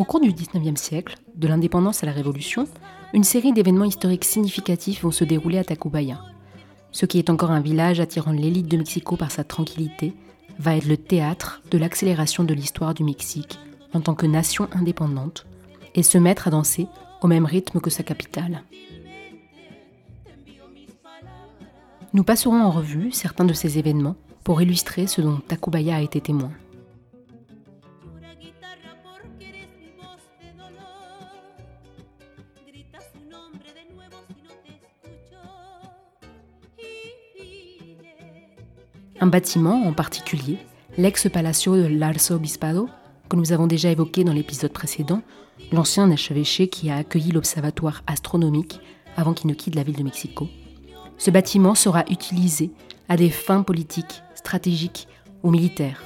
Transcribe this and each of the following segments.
Au cours du XIXe siècle, de l'indépendance à la Révolution, une série d'événements historiques significatifs vont se dérouler à Tacubaya. Ce qui est encore un village attirant l'élite de Mexico par sa tranquillité, va être le théâtre de l'accélération de l'histoire du Mexique en tant que nation indépendante et se mettre à danser au même rythme que sa capitale. Nous passerons en revue certains de ces événements pour illustrer ce dont Tacubaya a été témoin. Bâtiment en particulier, l'ex-palacio de l'Arzobispado, que nous avons déjà évoqué dans l'épisode précédent, l'ancien archevêché qui a accueilli l'observatoire astronomique avant qu'il ne quitte la ville de Mexico. Ce bâtiment sera utilisé à des fins politiques, stratégiques ou militaires.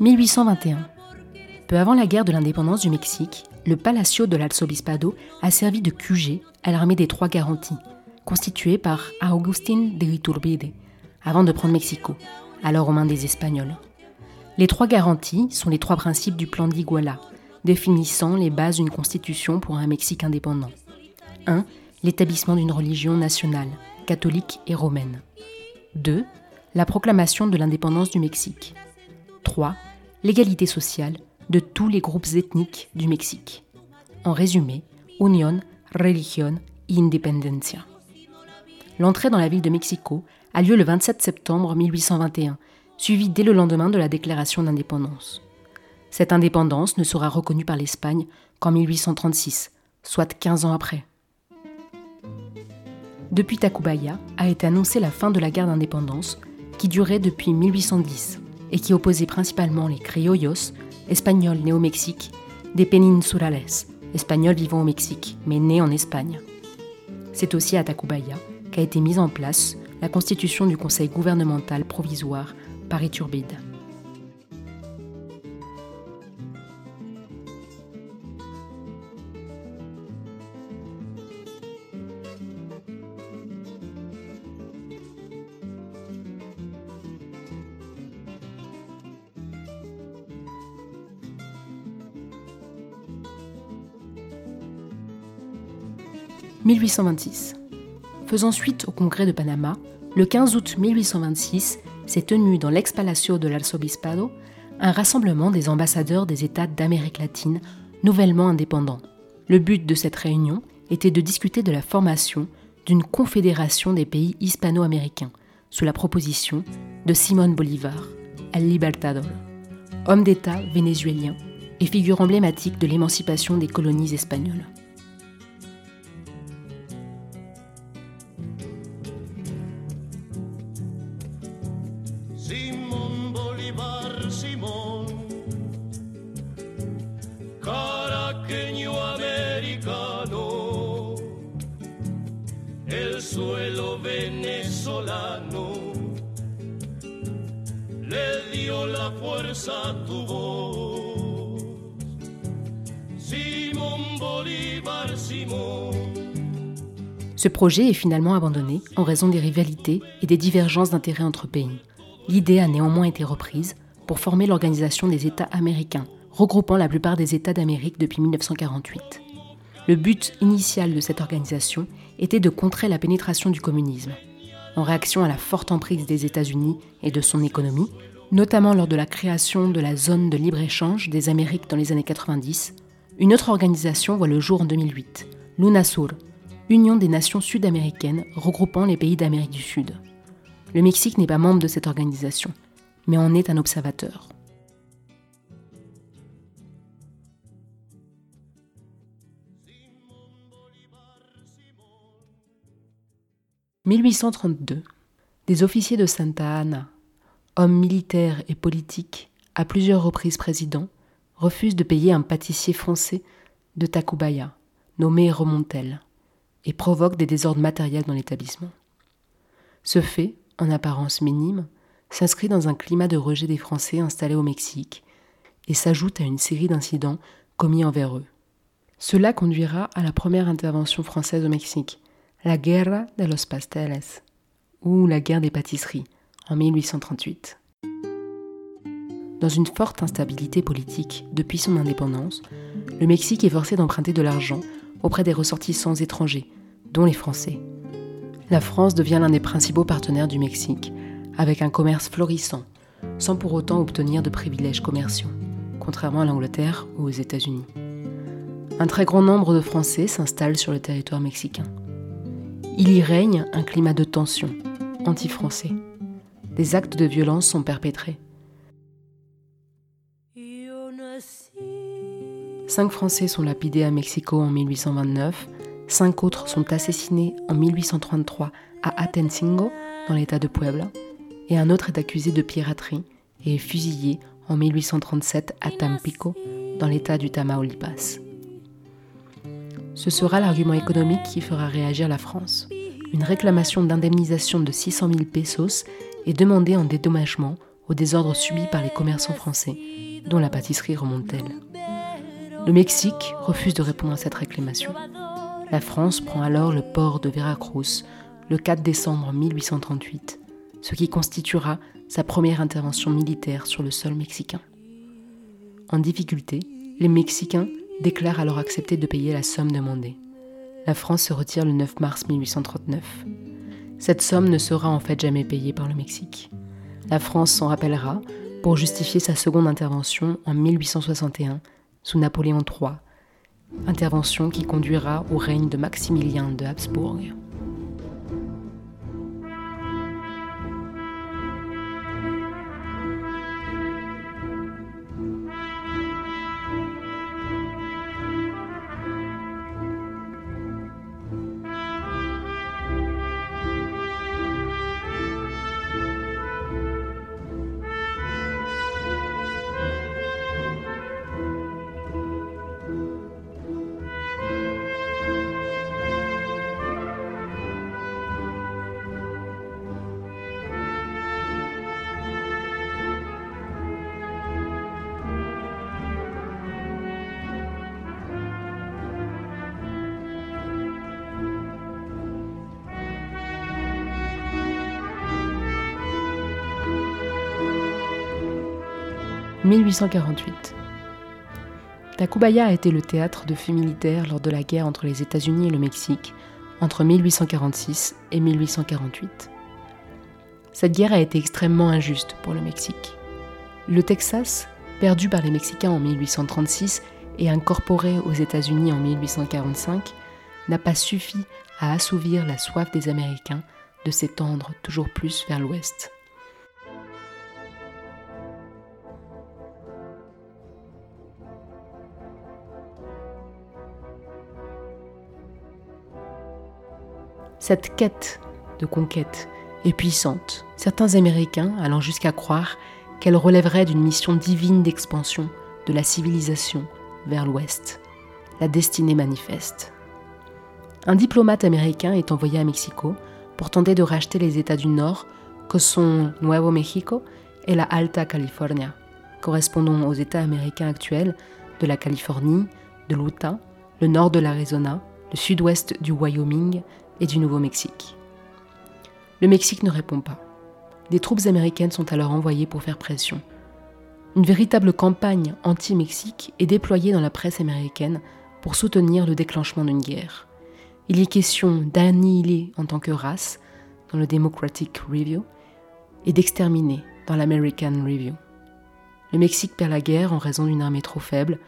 1821. Peu avant la guerre de l'indépendance du Mexique, le Palacio de l'Arzobispado a servi de QG à l'armée des Trois Garanties, constituée par Agustín de Iturbide, avant de prendre Mexico, alors aux mains des Espagnols. Les trois garanties sont les trois principes du plan d'Iguala, définissant les bases d'une constitution pour un Mexique indépendant. 1. L'établissement d'une religion nationale, catholique et romaine. 2. La proclamation de l'indépendance du Mexique. 3. L'égalité sociale de tous les groupes ethniques du Mexique. En résumé, Union, Religion Independencia. L'entrée dans la ville de Mexico a lieu le 27 septembre 1821, suivi dès le lendemain de la déclaration d'indépendance. Cette indépendance ne sera reconnue par l'Espagne qu'en 1836, soit 15 ans après. Depuis Tacubaya a été annoncée la fin de la guerre d'indépendance qui durait depuis 1810 et qui opposait principalement les criollos, espagnols nés au Mexique, des peninsulales, espagnols vivant au Mexique mais nés en Espagne. C'est aussi à Tacubaya qu'a été mise en place la constitution du Conseil gouvernemental provisoire par Iturbide. « 1826. Faisant suite au congrès de Panama, le 15 août 1826 s'est tenu dans l'ex-palacio de l'Arzobispado un rassemblement des ambassadeurs des États d'Amérique latine nouvellement indépendants. Le but de cette réunion était de discuter de la formation d'une confédération des pays hispano-américains sous la proposition de Simón Bolívar, El Libertador, homme d'État vénézuélien et figure emblématique de l'émancipation des colonies espagnoles. Ce projet est finalement abandonné en raison des rivalités et des divergences d'intérêts entre pays. L'idée a néanmoins été reprise pour former l'Organisation des États américains, regroupant la plupart des États d'Amérique depuis 1948. Le but initial de cette organisation était de contrer la pénétration du communisme. En réaction à la forte emprise des États-Unis et de son économie, notamment lors de la création de la zone de libre-échange des Amériques dans les années 90, une autre organisation voit le jour en 2008, l'UNASUR, Union des nations sud-américaines regroupant les pays d'Amérique du Sud. Le Mexique n'est pas membre de cette organisation, mais en est un observateur. « 1832. Des officiers de Santa Anna, hommes militaires et politiques, à plusieurs reprises présidents, refusent de payer un pâtissier français de Tacubaya, nommé Remontel, et provoquent des désordres matériels dans l'établissement. Ce fait, en apparence minime, s'inscrit dans un climat de rejet des Français installés au Mexique et s'ajoute à une série d'incidents commis envers eux. Cela conduira à la première intervention française au Mexique, la Guerra de los Pasteles, ou la guerre des pâtisseries, en 1838. Dans une forte instabilité politique depuis son indépendance, le Mexique est forcé d'emprunter de l'argent auprès des ressortissants étrangers, dont les Français. La France devient l'un des principaux partenaires du Mexique, avec un commerce florissant, sans pour autant obtenir de privilèges commerciaux, contrairement à l'Angleterre ou aux États-Unis. Un très grand nombre de Français s'installent sur le territoire mexicain. Il y règne un climat de tension, anti-français. Des actes de violence sont perpétrés. Cinq Français sont lapidés à Mexico en 1829, cinq autres sont assassinés en 1833 à Atencingo, dans l'état de Puebla, et un autre est accusé de piraterie et est fusillé en 1837 à Tampico, dans l'état du Tamaulipas. Ce sera l'argument économique qui fera réagir la France. Une réclamation d'indemnisation de 600 000 pesos est demandée en dédommagement aux désordres subis par les commerçants français, dont la pâtisserie remonte-t-elle. Le Mexique refuse de répondre à cette réclamation. La France prend alors le port de Veracruz le 4 décembre 1838 ce qui constituera sa première intervention militaire sur le sol mexicain. En difficulté, les Mexicains déclarent alors accepter de payer la somme demandée. La France se retire le 9 mars 1839. Cette somme ne sera en fait jamais payée par le Mexique. La France s'en rappellera pour justifier sa seconde intervention en 1861 sous Napoléon III, intervention qui conduira au règne de Maximilien de Habsbourg. 1848. Tacubaya a été le théâtre de faits militaires lors de la guerre entre les États-Unis et le Mexique entre 1846 et 1848. Cette guerre a été extrêmement injuste pour le Mexique. Le Texas, perdu par les Mexicains en 1836 et incorporé aux États-Unis en 1845, n'a pas suffi à assouvir la soif des Américains de s'étendre toujours plus vers l'ouest. Cette quête de conquête est puissante, certains Américains allant jusqu'à croire qu'elle relèverait d'une mission divine d'expansion de la civilisation vers l'ouest, la destinée manifeste. Un diplomate américain est envoyé à Mexico pour tenter de racheter les États du Nord que sont Nuevo Mexico et la Alta California, correspondant aux États américains actuels de la Californie, de l'Utah, le nord de l'Arizona, le sud-ouest du Wyoming et du Nouveau-Mexique. Le Mexique ne répond pas. Des troupes américaines sont alors envoyées pour faire pression. Une véritable campagne anti-Mexique est déployée dans la presse américaine pour soutenir le déclenchement d'une guerre. Il est question d'annihiler en tant que race dans le Democratic Review et d'exterminer dans l'American Review. Le Mexique perd la guerre en raison d'une armée trop faible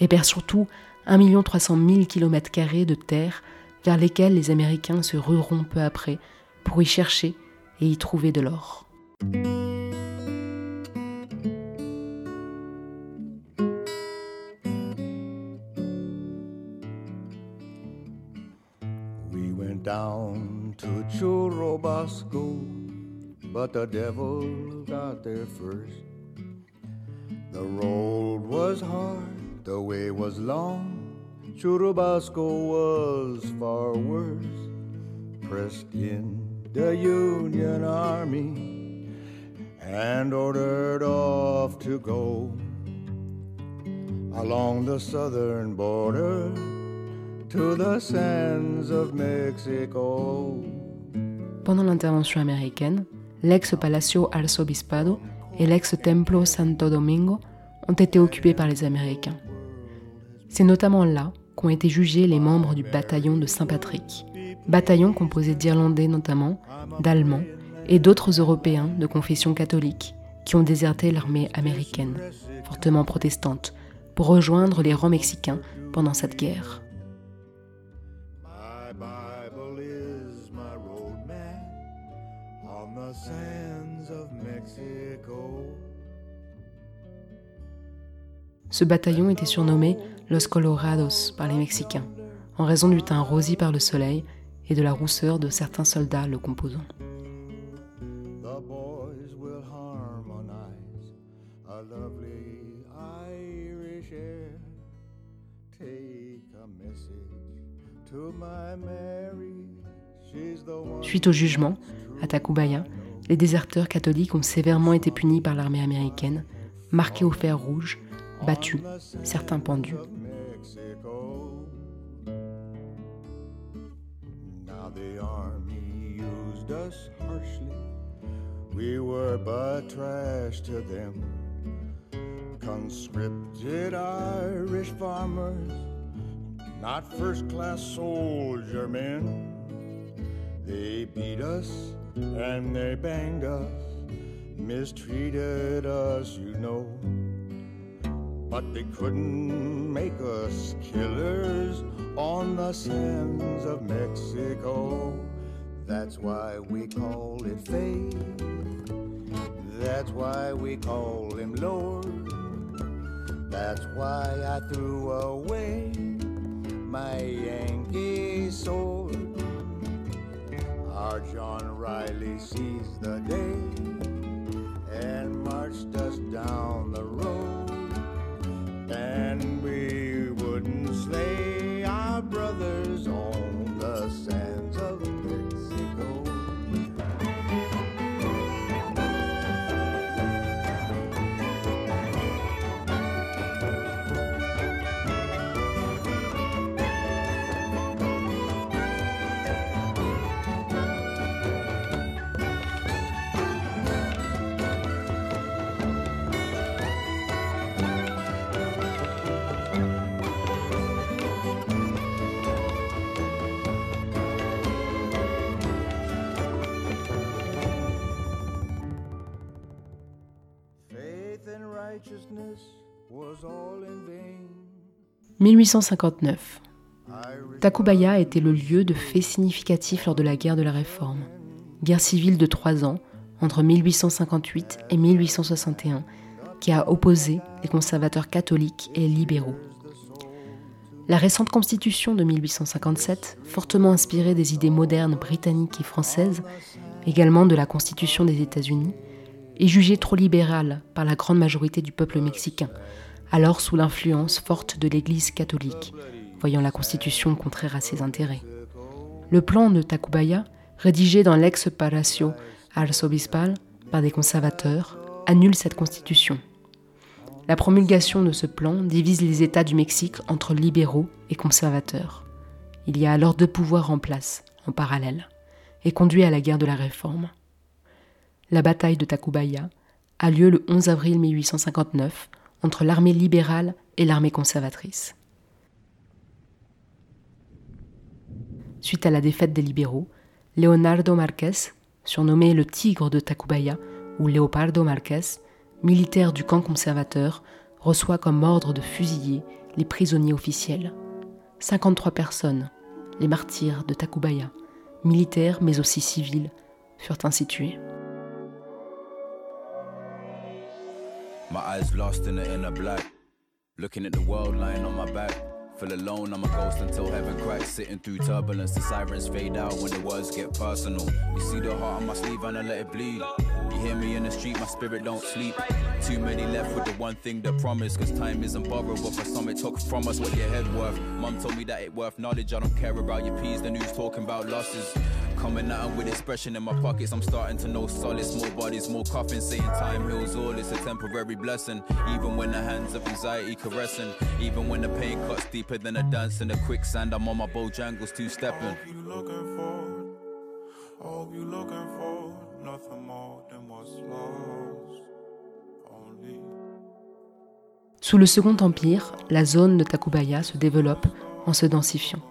et perd surtout 1 300 000 km de terre vers lesquels les Américains se rueront peu après pour y chercher et y trouver de l'or. We went down to Churubasco, but the devil got there first. The road was hard, the way was long. Churubusco was far worse. Pressed in the Union Army and ordered off to go along the southern border to the sands of Mexico. Pendant l'intervention américaine, l'ex-Palacio Arzobispado et l'ex-Templo Santo Domingo ont été occupés par les Américains. C'est notamment là qu'ont été jugés les membres du bataillon de Saint-Patrick, bataillon composé d'Irlandais notamment, d'Allemands et d'autres Européens de confession catholique qui ont déserté l'armée américaine, fortement protestante, pour rejoindre les rangs mexicains pendant cette guerre. Ce bataillon était surnommé Los Colorados par les Mexicains, en raison du teint rosé par le soleil et de la rousseur de certains soldats le composant. Suite au jugement, à Tacubaya, les déserteurs catholiques ont sévèrement été punis par l'armée américaine, marqués au fer rouge, battus, certains pendus. We were but trash to them. Conscripted Irish farmers, not first class soldier men. They beat us and they banged us, mistreated us, you know. But they couldn't make us killers on the sands of Mexico. That's why we call it fate. That's why we call him Lord. That's why I threw away my Yankee sword. Our John Riley sees the day and play 1859. Tacubaya était le lieu de faits significatifs lors de la guerre de la Réforme, guerre civile de trois ans entre 1858 et 1861, qui a opposé les conservateurs catholiques et libéraux. La récente constitution de 1857, fortement inspirée des idées modernes britanniques et françaises, également de la constitution des États-Unis, est jugée trop libérale par la grande majorité du peuple mexicain, alors sous l'influence forte de l'Église catholique, voyant la constitution contraire à ses intérêts. Le plan de Tacubaya, rédigé dans l'ex-palacio arzobispal par des conservateurs, annule cette constitution. La promulgation de ce plan divise les États du Mexique entre libéraux et conservateurs. Il y a alors deux pouvoirs en place, en parallèle, et conduit à la guerre de la Réforme. La bataille de Tacubaya a lieu le 11 avril 1859 entre l'armée libérale et l'armée conservatrice. Suite à la défaite des libéraux, Leonardo Marquez, surnommé le Tigre de Tacubaya ou Leopardo Marquez, militaire du camp conservateur, reçoit comme ordre de fusiller les prisonniers officiels. 53 personnes, les martyrs de Tacubaya, militaires mais aussi civils, furent ainsi tués. My eyes lost in the inner black. Looking at the world lying on my back. Feel alone, I'm a ghost until heaven cracks. Sitting through turbulence, the sirens fade out when the words get personal. You see the heart on my sleeve and I let it bleed. You hear me in the street, my spirit don't sleep. Too many left with the one thing they promise. Cause time isn't borrowed, but for some it took from us what your head worth. Mum told me that it worth knowledge. I don't care about your peas, the news talking about losses. Coming out with expression in my pockets, I'm starting to know solid. Small bodies, more coffins, saying time heals all. It's a temporary blessing. Even when the hands of anxiety caressing, even when the pain cuts deeper than a dance in the quicksand, I'm on my Bojangles two stepping. Sous le Second Empire, la zone de Tacubaya se développe en se densifiant.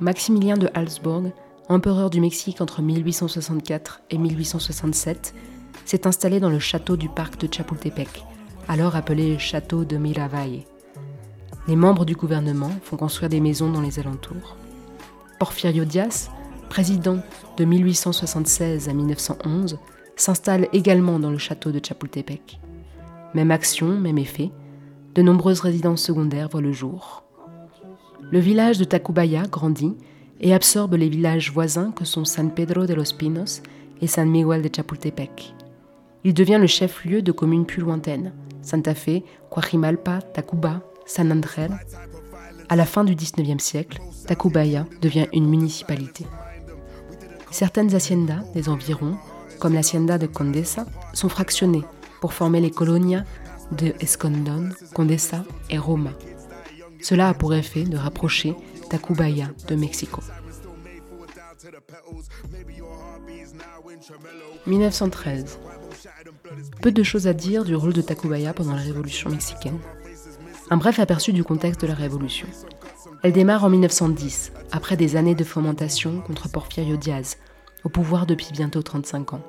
Maximilien de Habsbourg empereur du Mexique entre 1864 et 1867, s'est installé dans le château du parc de Chapultepec, alors appelé château de Miravalle. Les membres du gouvernement font construire des maisons dans les alentours. Porfirio Diaz, président de 1876 à 1911, s'installe également dans le château de Chapultepec. Même action, même effet, de nombreuses résidences secondaires voient le jour. Le village de Tacubaya grandit et absorbe les villages voisins que sont San Pedro de los Pinos et San Miguel de Chapultepec. Il devient le chef-lieu de communes plus lointaines, Santa Fe, Coajimalpa, Tacuba, San Andrés. À la fin du XIXe siècle, Tacubaya devient une municipalité. Certaines haciendas des environs, comme l'hacienda de Condesa, sont fractionnées pour former les colonias de Escondon, Condesa et Roma. Cela a pour effet de rapprocher Tacubaya de Mexico. 1913. Peu de choses à dire du rôle de Tacubaya pendant la Révolution mexicaine. Un bref aperçu du contexte de la Révolution. Elle démarre en 1910, après des années de fomentation contre Porfirio Diaz, au pouvoir depuis bientôt 35 ans.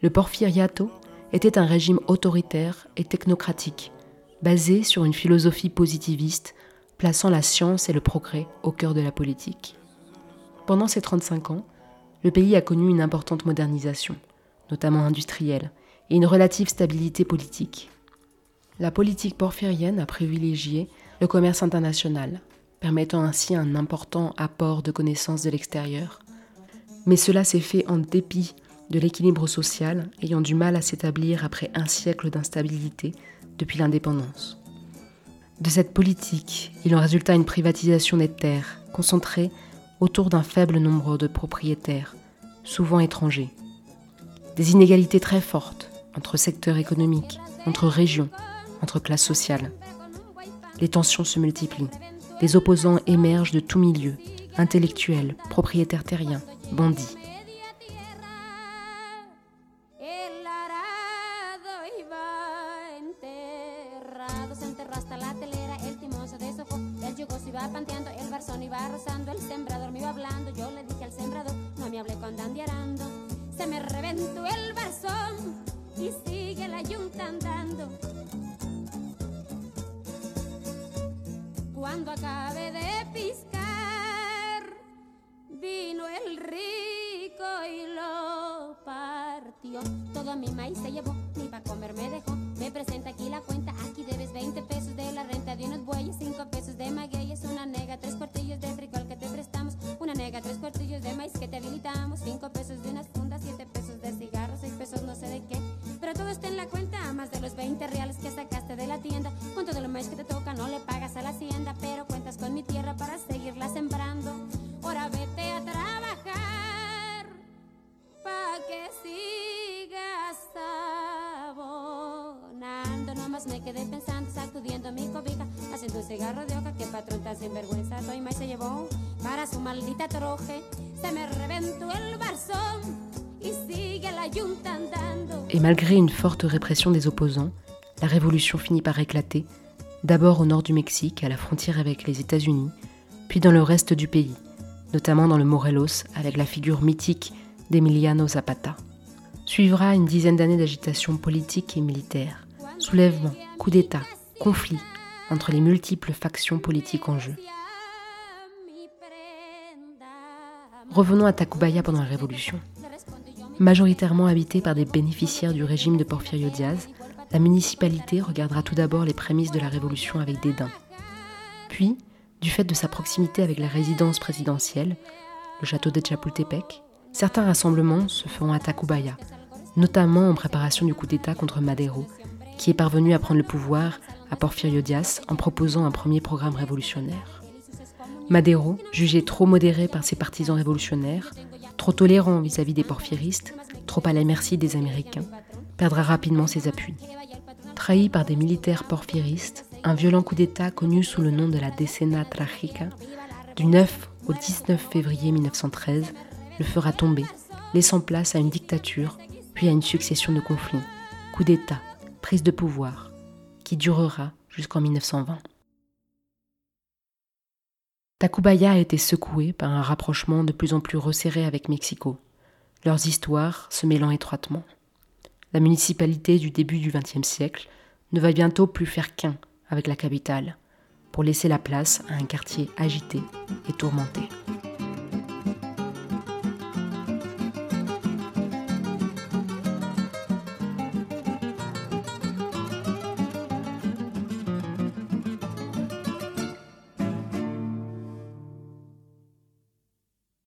Le Porfiriato était un régime autoritaire et technocratique, basé sur une philosophie positiviste plaçant la science et le progrès au cœur de la politique. Pendant ces 35 ans, le pays a connu une importante modernisation, notamment industrielle, et une relative stabilité politique. La politique porphyrienne a privilégié le commerce international, permettant ainsi un important apport de connaissances de l'extérieur. Mais cela s'est fait en dépit de l'équilibre social ayant du mal à s'établir après un siècle d'instabilité depuis l'indépendance. De cette politique, il en résulta une privatisation des terres, concentrée autour d'un faible nombre de propriétaires, souvent étrangers. Des inégalités très fortes entre secteurs économiques, entre régions, entre classes sociales. Les tensions se multiplient. Les opposants émergent de tous milieux, intellectuels, propriétaires terriens, bandits. Partió. Todo mi maíz se llevó, ni para comer me dejó. Me presenta aquí la cuenta, aquí debes 20 pesos de la renta de unos bueyes, 5 pesos de magueyes, una nega, tres cuartillos de frijol que te prestamos, una nega, tres cuartillos de maíz que te habilitamos, 5 pesos de unas fundas, 7 pesos de cigarros, 6 pesos no sé de qué. Pero todo está en la cuenta, más de los 20 reales que sacaste de la tienda. Con todo lo más que te toca, no le pagas a la hacienda, pero cuentas con mi tierra para seguirla sembrando. Que sigas abonando. Nomás me quedé pensando, sacudiendo mi cobija, haciendo un cigarro de hoja que patrón tan sinvergüenza. Toy más se llevó para su maldita troje. Se me reventó el barzón. Et malgré une forte répression des opposants, la révolution finit par éclater, d'abord au nord du Mexique, à la frontière avec les États-Unis, puis dans le reste du pays, notamment dans le Morelos, avec la figure mythique d'Emiliano Zapata. Suivra une dizaine d'années d'agitation politique et militaire, soulèvements, coups d'État, conflits entre les multiples factions politiques en jeu. Revenons à Tacubaya pendant la Révolution. Majoritairement habitée par des bénéficiaires du régime de Porfirio Diaz, la municipalité regardera tout d'abord les prémices de la révolution avec dédain. Puis, Du fait de sa proximité avec la résidence présidentielle, le château de Chapultepec, certains rassemblements se feront à Tacubaya, notamment en préparation du coup d'État contre Madero, qui est parvenu à prendre le pouvoir à Porfirio Diaz en proposant un premier programme révolutionnaire. Madero, jugé trop modéré par ses partisans révolutionnaires, trop tolérant vis-à-vis des porphyristes, trop à la merci des Américains, perdra rapidement ses appuis. Trahi par des militaires porphyristes, un violent coup d'État connu sous le nom de la Decena Tragica, du 9 au 19 février 1913, fera tomber, laissant place à une dictature, puis à une succession de conflits, coup d'État, prise de pouvoir, qui durera jusqu'en 1920. Tacubaya a été secoué par un rapprochement de plus en plus resserré avec Mexico, leurs histoires se mêlant étroitement. La municipalité du début du XXe siècle ne va bientôt plus faire qu'un avec la capitale, pour laisser la place à un quartier agité et tourmenté.